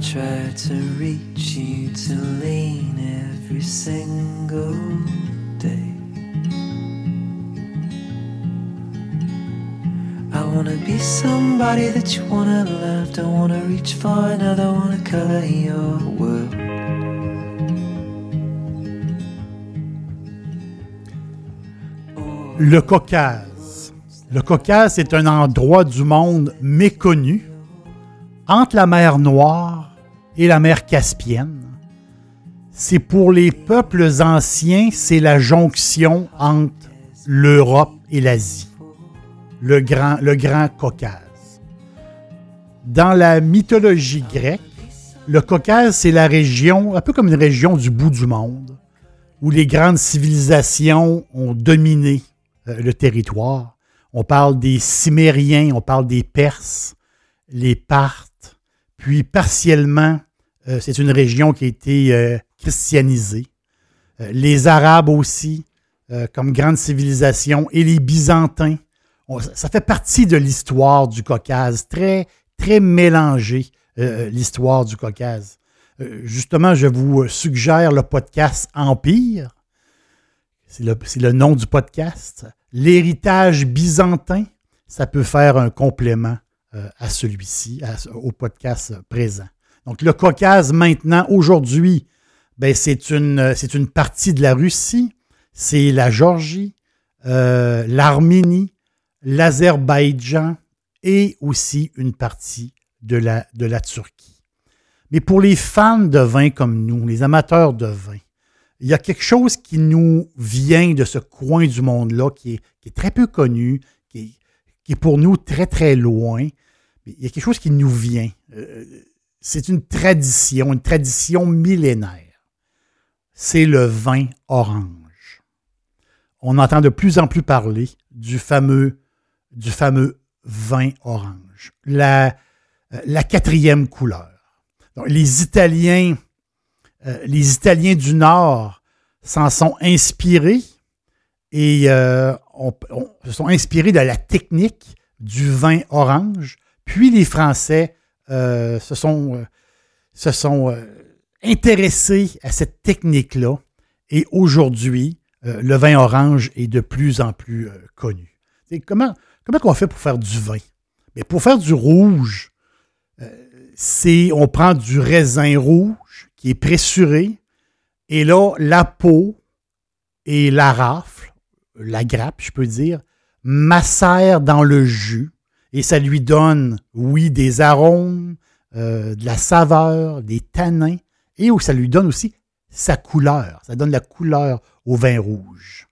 Try to reach you to lean every single day. I wanna be somebody that you wanna love. Don't wanna reach for another, wanna color your world. Le Caucase. Le Caucase est un endroit du monde méconnu entre la mer Noire et la mer Caspienne. C'est pour les peuples anciens, c'est la jonction entre l'Europe et l'Asie, le grand, le grand Caucase. Dans la mythologie grecque, le Caucase, c'est la région, un peu comme une région du bout du monde, où les grandes civilisations ont dominé euh, le territoire. On parle des Cimériens, on parle des Perses, les Parthes, puis partiellement, c'est une région qui a été euh, christianisée. les Arabes aussi, comme grande civilisation, et les Byzantins. ça fait partie de l'histoire du Caucase, très, très mélangée, l'histoire du Caucase. justement, je vous suggère le podcast Empire c'est le, nom du podcast. L'héritage byzantin, ça peut faire un complément euh, à celui-ci, au podcast présent. Donc, le Caucase, maintenant, aujourd'hui, ben, c'est une, une partie de la Russie, c'est la Géorgie, euh, l'Arménie, l'Azerbaïdjan et aussi une partie de la, de la Turquie. Mais pour les fans de vin comme nous, les amateurs de vin, il y a quelque chose qui nous vient de ce coin du monde-là, qui est, très peu connu, qui est, pour nous très, très loin. Il y a quelque chose qui nous vient. Euh, c'est une tradition, une tradition millénaire. C'est le vin orange. On entend de plus en plus parler du fameux, du fameux vin orange. La, euh, quatrième couleur. les Italiens euh, les Italiens du Nord s'en sont inspirés et euh, se sont inspirés de la technique du vin orange. Puis les Français se sont, se sont intéressés à cette technique-là. Et aujourd'hui, le vin orange est de plus en plus connu. comment, comment on fait pour faire du vin? Mais pour faire du rouge, c'est on prend du raisin rouge qui est pressuré. Et là, la peau et la rafle, la grappe, je peux dire, macèrent dans le jus et ça lui donne, oui, des arômes, euh, de la saveur, des tanins et ça lui donne aussi sa couleur. Ça donne la couleur au vin rouge.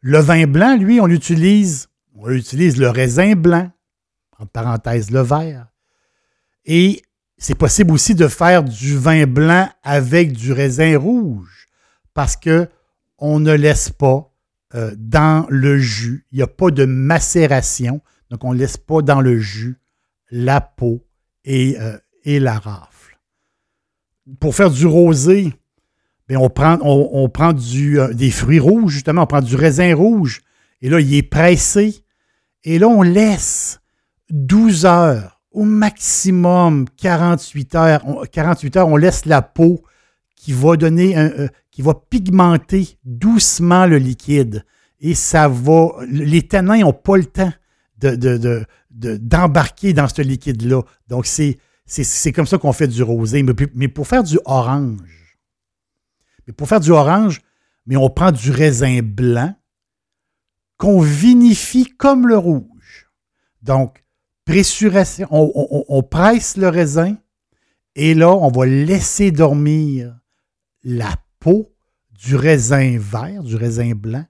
Le vin blanc, lui, on utilise, on utilise le raisin blanc, en parenthèse le vert, et c'est possible aussi de faire du vin blanc avec du raisin rouge parce que on ne laisse pas euh, dans le jus, il n'y a pas de macération, donc on ne laisse pas dans le jus la peau et, euh, la rafle. Pour faire du rosé, bien, on prend, on, du, euh, des fruits rouges, justement, on prend du raisin rouge, et là, il est pressé, et là, on laisse 12 heures au maximum 48 heures. 48 heures, on laisse la peau qui va donner un, euh, qui va pigmenter doucement le liquide. Et ça va. Les tanins n'ont pas le temps d'embarquer dans ce liquide-là. Donc, c'est, comme ça qu'on fait du rosé. Mais, pour faire du orange, mais pour faire du orange, mais on prend du raisin blanc qu'on vinifie comme le rouge. Donc, pressuration, on, presse le raisin et là, on va laisser dormir la peau du raisin vert, du raisin blanc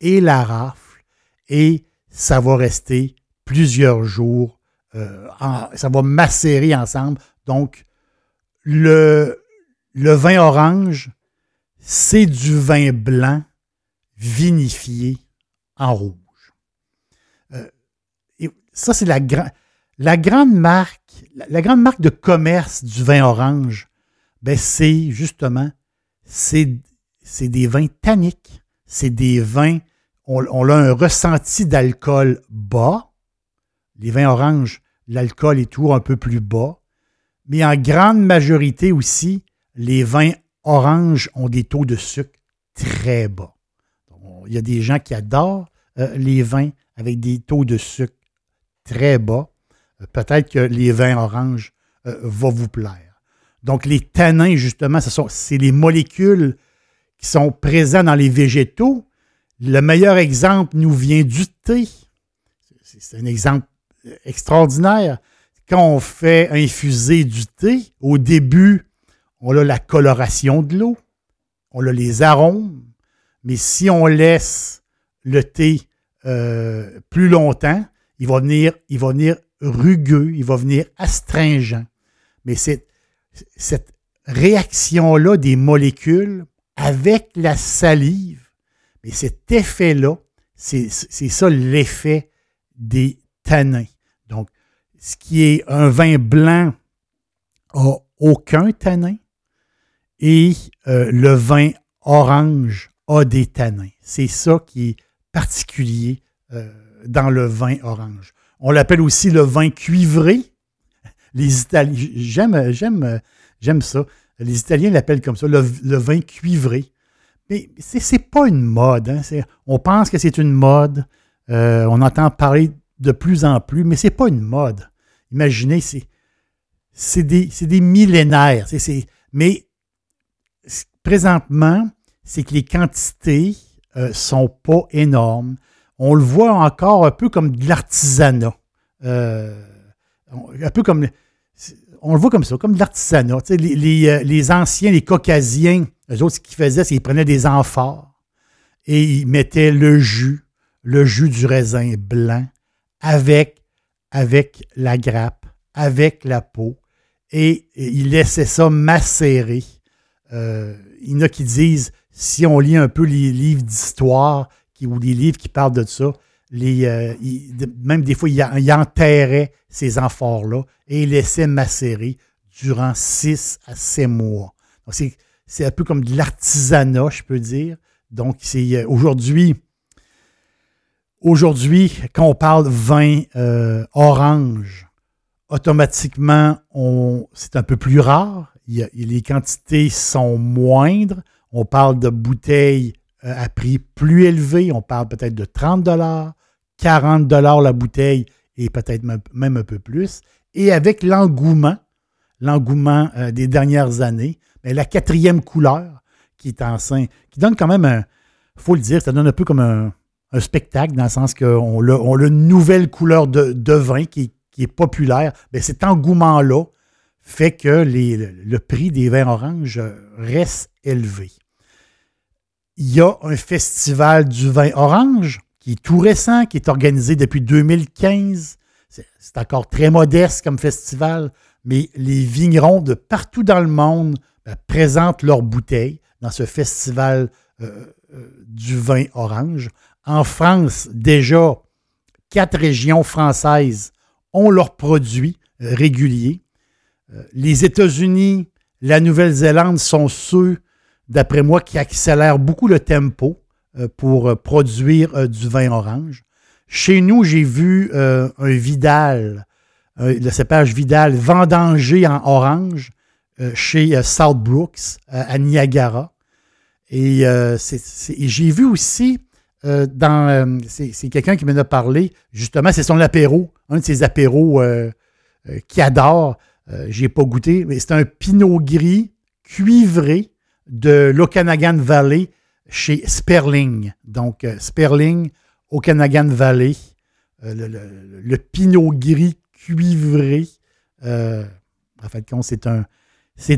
et la rafle et ça va rester plusieurs jours. euh, ça va macérer ensemble. Donc, le, vin orange, c'est du vin blanc vinifié en rouge. Euh, ça, c'est la, gra- la grande marque, la, grande marque de commerce du vin orange, ben, c'est justement, c'est des vins tanniques. C'est des vins, on, a un ressenti d'alcool bas. Les vins oranges, l'alcool est toujours un peu plus bas. Mais en grande majorité aussi, les vins oranges ont des taux de sucre très bas. Il y a des gens qui adorent euh, les vins avec des taux de sucre très bas. Euh, Peut-être que les vins oranges euh, vont vous plaire. Donc, les tanins, justement, ce sont, c'est les molécules qui sont présentes dans les végétaux. Le meilleur exemple nous vient du thé. C'est un exemple extraordinaire. Quand on fait infuser du thé, au début, on a la coloration de l'eau, on a les arômes, mais si on laisse le thé euh, plus longtemps, il va venir, rugueux, il va venir astringent. Mais cette réaction-là des molécules avec la salive, mais cet effet-là, c'est ça l'effet des tanins. Donc, ce qui est un vin blanc a aucun tanin et euh, le vin orange a des tanins. C'est ça qui est particulier euh, dans le vin orange. On l'appelle aussi le vin cuivré. Les Italiens, j'aime, ça. Les Italiens l'appellent comme ça, le vin cuivré. Mais c'est, pas une mode. hein. On pense que c'est une mode. Euh, on entend parler de plus en plus, mais c'est pas une mode. Imaginez, c'est, des, des millénaires. Mais présentement, c'est que les quantités euh, sont pas énormes. On le voit encore un peu comme de l'artisanat. Euh, un peu comme. On le voit comme ça, comme de l'artisanat. Euh, les anciens, les caucasiens, eux autres, ce qu'ils faisaient, c'est qu'ils prenaient des amphores et ils mettaient le jus, le jus du raisin blanc avec, avec la grappe, avec la peau, et, ils laissaient ça macérer. Euh, il y en a qui disent, si on lit un peu les livres d'histoire ou les livres qui parlent de ça, les, euh, même des fois, ils, en- ils enterraient ces amphores-là et ils laissaient macérer durant six à sept mois. C'est, un peu comme de l'artisanat, je peux dire. Donc, c'est euh, aujourd'hui, aujourd'hui, quand on parle vin euh, orange, automatiquement, c'est un peu plus rare. Il les quantités sont moindres. On parle de bouteilles à prix plus élevé. On parle peut-être de 30 40 la bouteille et peut-être même- un peu plus. Et avec l'engouement, l'engouement euh, des dernières années, la quatrième couleur qui est enceinte, qui donne quand même un, faut le dire, ça donne un peu comme un, spectacle dans le sens qu'on a, une nouvelle couleur de, vin qui, est populaire. Mais cet engouement-là fait que le, prix des vins oranges reste élevé. Il y a un festival du vin orange qui est tout récent, qui est organisé depuis 2015. C'est encore très modeste comme festival, mais les vignerons de partout dans le monde ben, présentent leurs bouteilles dans ce festival euh, euh, du vin orange. En France, déjà, quatre régions françaises ont leurs produits euh, réguliers. Les États-Unis, la Nouvelle-Zélande sont ceux, d'après moi, qui accélèrent beaucoup le tempo pour euh, produire euh, du vin orange. Chez nous, j'ai vu euh, un Vidal, euh, le cépage Vidal, vendangé en orange euh, chez euh, South Brooks euh, à Niagara. Et, euh, j'ai vu aussi euh, dans. euh, c'est quelqu'un qui m'en a parlé, justement, c'est son apéro, un de ses apéros euh, euh, qu'il adore. Euh, J'ai pas goûté, mais c'est un pinot gris cuivré de l'Okanagan Valley chez Sperling. Donc, euh, Sperling, Okanagan Valley, euh, le, pinot gris cuivré. euh, en fait, c'est un,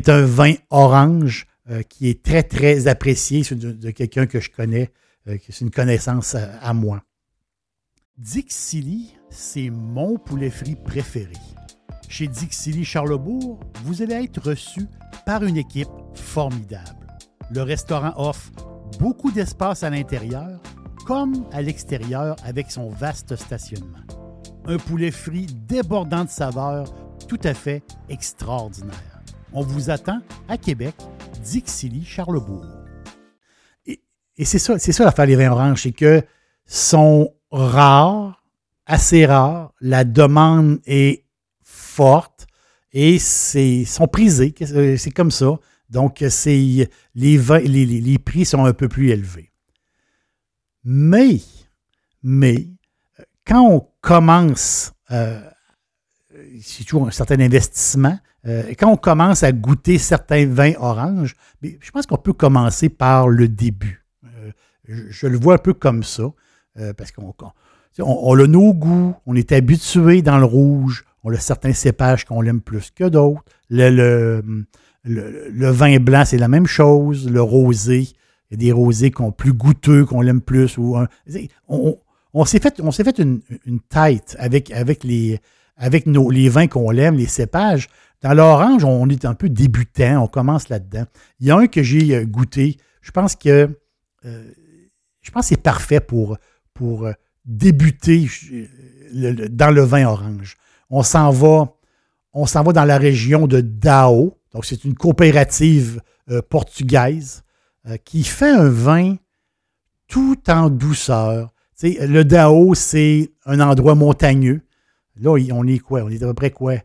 un vin orange qui est très, très apprécié c'est de, quelqu'un que je connais, euh, qui c'est une connaissance à, à moi. Dixili, c'est mon poulet frit préféré. Chez Dixili Charlebourg, vous allez être reçu par une équipe formidable. Le restaurant offre beaucoup d'espace à l'intérieur comme à l'extérieur avec son vaste stationnement. Un poulet frit débordant de saveurs tout à fait extraordinaire. On vous attend à Québec, Dixilly, Charlebourg. Et, et c'est ça, c'est ça l'affaire des vins oranges, c'est que sont rares, assez rares, la demande est forte et c'est sont prisés, c'est comme ça. Donc, les, les, les, prix sont un peu plus élevés. Mais, mais, quand on commence, euh, c'est toujours un certain investissement, euh, quand on commence à goûter certains vins oranges, je pense qu'on peut commencer par le début. Euh, je, le vois un peu comme ça, parce qu'on on, a nos goûts, on est habitué dans le rouge, on a certains cépages qu'on aime plus que d'autres. Le, le, vin blanc, c'est la même chose. Le rosé, il y a des rosés qui plus goûteux, qu'on l'aime plus. Ou on, s'est fait, on fait une, tête avec, les, nos, vins qu'on aime, les cépages. Dans l'orange, on est un peu débutant, on commence là-dedans. Il y a un que j'ai euh, goûté. Je pense que euh, je pense c'est parfait pour, pour euh, débuter dans le vin orange. On s'en va, on s'en va dans la région de Dao. Donc, c'est une coopérative euh, portugaise euh, qui fait un vin tout en douceur. le Dao, c'est un endroit montagneux. Là, on est quoi? On est à peu près quoi?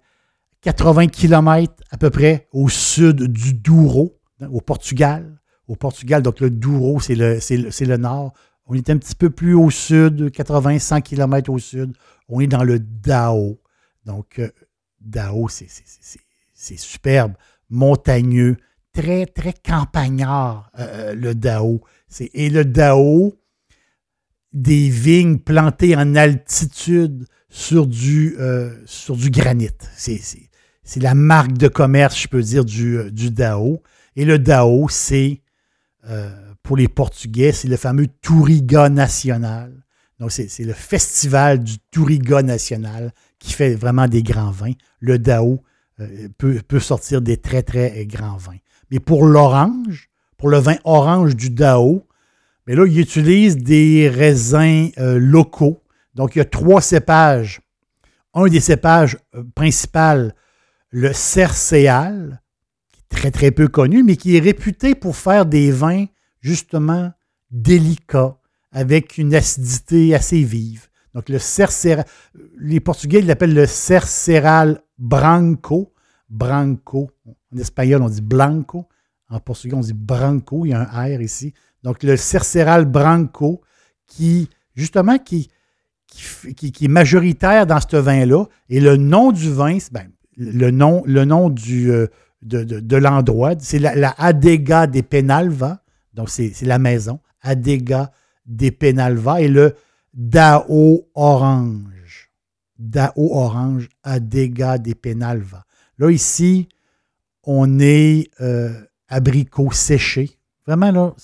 80 km à peu près au sud du Douro, au Portugal. Au Portugal, donc le Douro, c'est le, le, le, nord. On est un petit peu plus au sud, 80-100 km au sud. On est dans le Dao. Donc, euh, Dao, c'est superbe, montagneux, très, très campagnard, euh, euh, le Dao. Et le Dao, des vignes plantées en altitude sur du, sur du granit. C'est la marque de commerce, je peux dire, du, du Dao. Et le Dao, c'est pour les Portugais, c'est le fameux Touriga National. Donc, c'est le festival du Touriga National qui fait vraiment des grands vins. Le Dao euh, peut, sortir des très, très grands vins. Mais pour l'orange, pour le vin orange du Dao, mais là, il utilise des raisins euh, locaux. Donc, il y a trois cépages. Un des cépages euh, principaux, le Cercéal, qui est très, très peu connu, mais qui est réputé pour faire des vins justement délicat, avec une acidité assez vive. Donc, le cercéral, les Portugais l'appellent le cerceral branco. Branco. En espagnol, on dit blanco. En portugais, on dit branco. Il y a un R ici. Donc, le cerceral branco, qui, justement, qui, qui, est majoritaire dans ce vin-là. Et le nom du vin, ben, le nom, le nom euh, de, l'endroit, c'est la, la, Adega de Penalva. Donc, c'est la maison. Adega de Penalva et le Dao Orange. Dao Orange, Adega de Penalva. Là, ici, on est euh, abricots séchés. Vraiment, là,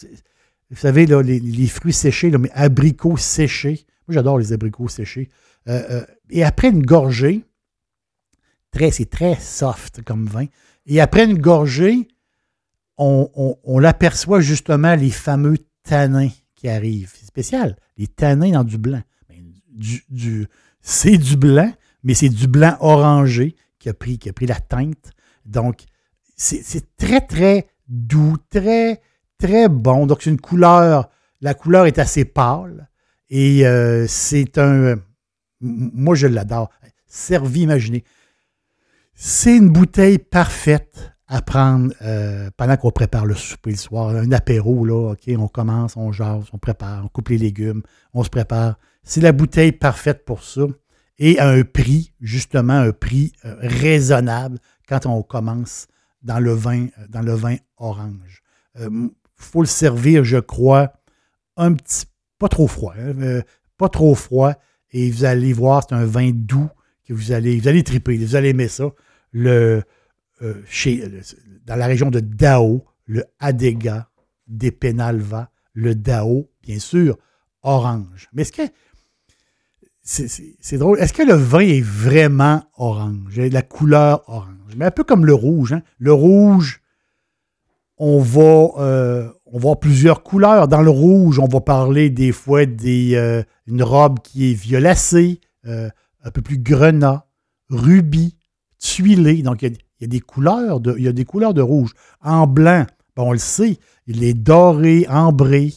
vous savez, les, fruits séchés, là, mais abricots séchés. Moi, j'adore les abricots séchés. Euh, euh, et après une gorgée, très, c'est très soft comme vin. Et après une gorgée, on, l'aperçoit justement les fameux tanins qui arrivent. C'est spécial, les tanins dans du blanc. C'est du blanc, mais c'est du blanc orangé qui a pris, qui a pris la teinte. Donc, c'est très, très doux, très, très bon. Donc, c'est une couleur, la couleur est assez pâle et euh, c'est un. Moi, je l'adore. Servi, imaginez. C'est une bouteille parfaite à prendre euh, pendant qu'on prépare le souper le soir, un apéro, là, OK, on commence, on jase, on prépare, on coupe les légumes, on se prépare. C'est la bouteille parfaite pour ça et à un prix, justement, un prix euh, raisonnable quand on commence dans le vin, euh, dans le vin orange. Il faut le servir, je crois, un petit, pas trop froid, hein, pas trop froid, et vous allez voir, c'est un vin doux que vous allez, vous allez triper, vous allez aimer ça. Le, euh, chez, euh, dans la région de Dao, le Adega des Penalva, le Dao, bien sûr, orange. Mais ce que c'est drôle. Est-ce que le vin est vraiment orange? La couleur orange. Mais un peu comme le rouge. Hein? Le rouge, on va, euh, on plusieurs couleurs. Dans le rouge, on va parler des fois d'une euh, robe qui est violacée, euh, un peu plus grenat, rubis, tuilé. Donc, il y, a, il y a des couleurs de rouge. En blanc, on le sait, il est doré, ambré,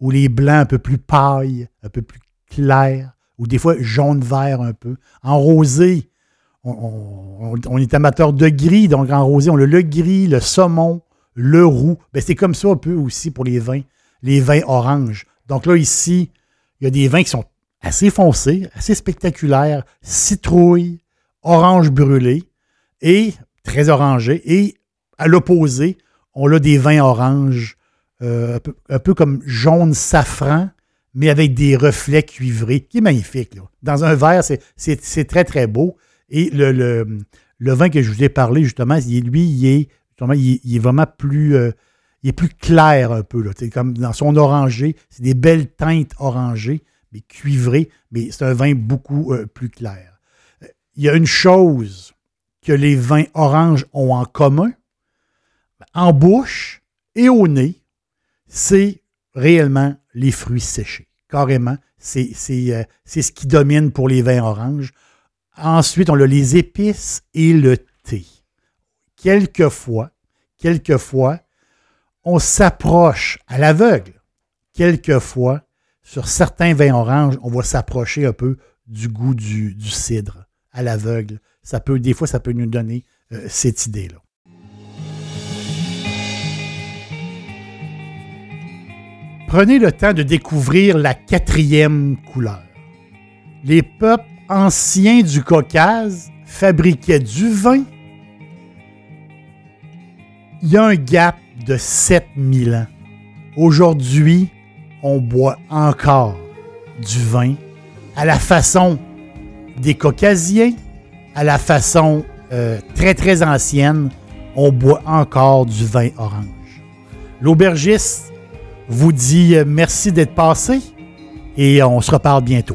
ou les blancs un peu plus paille, un peu plus clair ou des fois jaune-vert un peu. En rosé, on, est amateur de gris, donc en rosé, on a le gris, le saumon, le roux. Ben, c'est comme ça un peu aussi pour les vins, les vins oranges. Donc là, ici, il y a des vins qui sont assez foncés, assez spectaculaires, citrouille, orange brûlé et très orangé. Et à l'opposé, on a des vins oranges, euh, un peu comme jaune safran, mais avec des reflets cuivrés, qui est magnifique. Dans un verre, c'est très, très beau. Et le, vin que je vous ai parlé, justement, lui, il est, il, est vraiment plus, euh, il est plus clair un peu. Là. Comme dans son orangé, c'est des belles teintes orangées, mais cuivrées, mais c'est un vin beaucoup euh, plus clair. Il y a une chose que les vins oranges ont en commun, en bouche et au nez, c'est réellement les fruits séchés carrément. C'est euh, ce qui domine pour les vins oranges. Ensuite, on a les épices et le thé. Quelquefois, quelquefois, on s'approche à l'aveugle. Quelquefois, sur certains vins oranges, on va s'approcher un peu du goût du, cidre à l'aveugle. Ça peut, des fois, ça peut nous donner euh, cette idée-là. Prenez le temps de découvrir la quatrième couleur. Les peuples anciens du Caucase fabriquaient du vin. Il y a un gap de 7000 ans. Aujourd'hui, on boit encore du vin à la façon des Caucasiens, à la façon euh, très très ancienne, on boit encore du vin orange. L'aubergiste vous dit euh, merci d'être passé et on se reparle bientôt.